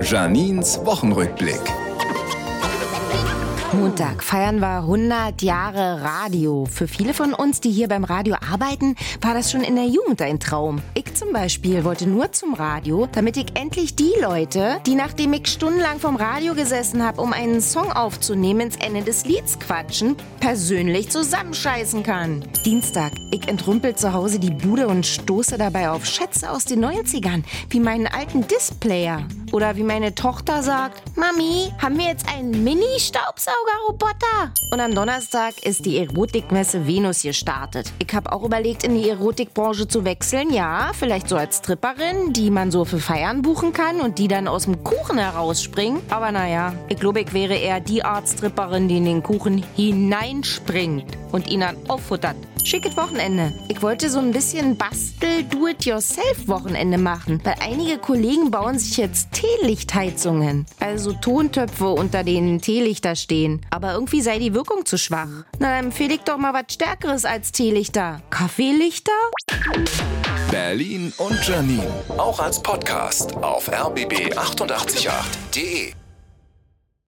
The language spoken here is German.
Janins Wochenrückblick. Montag feiern wir 100 Jahre Radio. Für viele von uns, die hier beim Radio arbeiten, war das schon in der Jugend ein Traum. Ich zum Beispiel wollte nur zum Radio, damit ich endlich die Leute, die nachdem ich stundenlang vom Radio gesessen habe, um einen Song aufzunehmen, ins Ende des Lieds quatschen, persönlich zusammenscheißen kann. Dienstag, ich entrümpel zu Hause die Bude und stoße dabei auf Schätze aus den 90ern, wie meinen alten Displayer. Oder wie meine Tochter sagt, Mami, haben wir jetzt einen Mini-Staubsaugerroboter? Und am Donnerstag ist die Erotikmesse Venus gestartet. Ich habe auch überlegt, in die Erotikbranche zu wechseln. Ja, vielleicht so als Stripperin, die man so für Feiern buchen kann und die dann aus dem Kuchen herausspringen. Aber naja, ich glaube, ich wäre eher die Art Stripperin, die in den Kuchen hineinspringt und ihn dann auffuttert. Schickes Wochenende. Ich wollte so ein bisschen Bastel-Do-it-yourself-Wochenende machen, weil einige Kollegen bauen sich jetzt Teelichtheizungen. Also Tontöpfe, unter denen Teelichter stehen. Aber irgendwie sei die Wirkung zu schwach. Na, dann empfehle ich doch mal was Stärkeres als Teelichter. Kaffeelichter? Berlin und Janine. Auch als Podcast auf rbb888.de.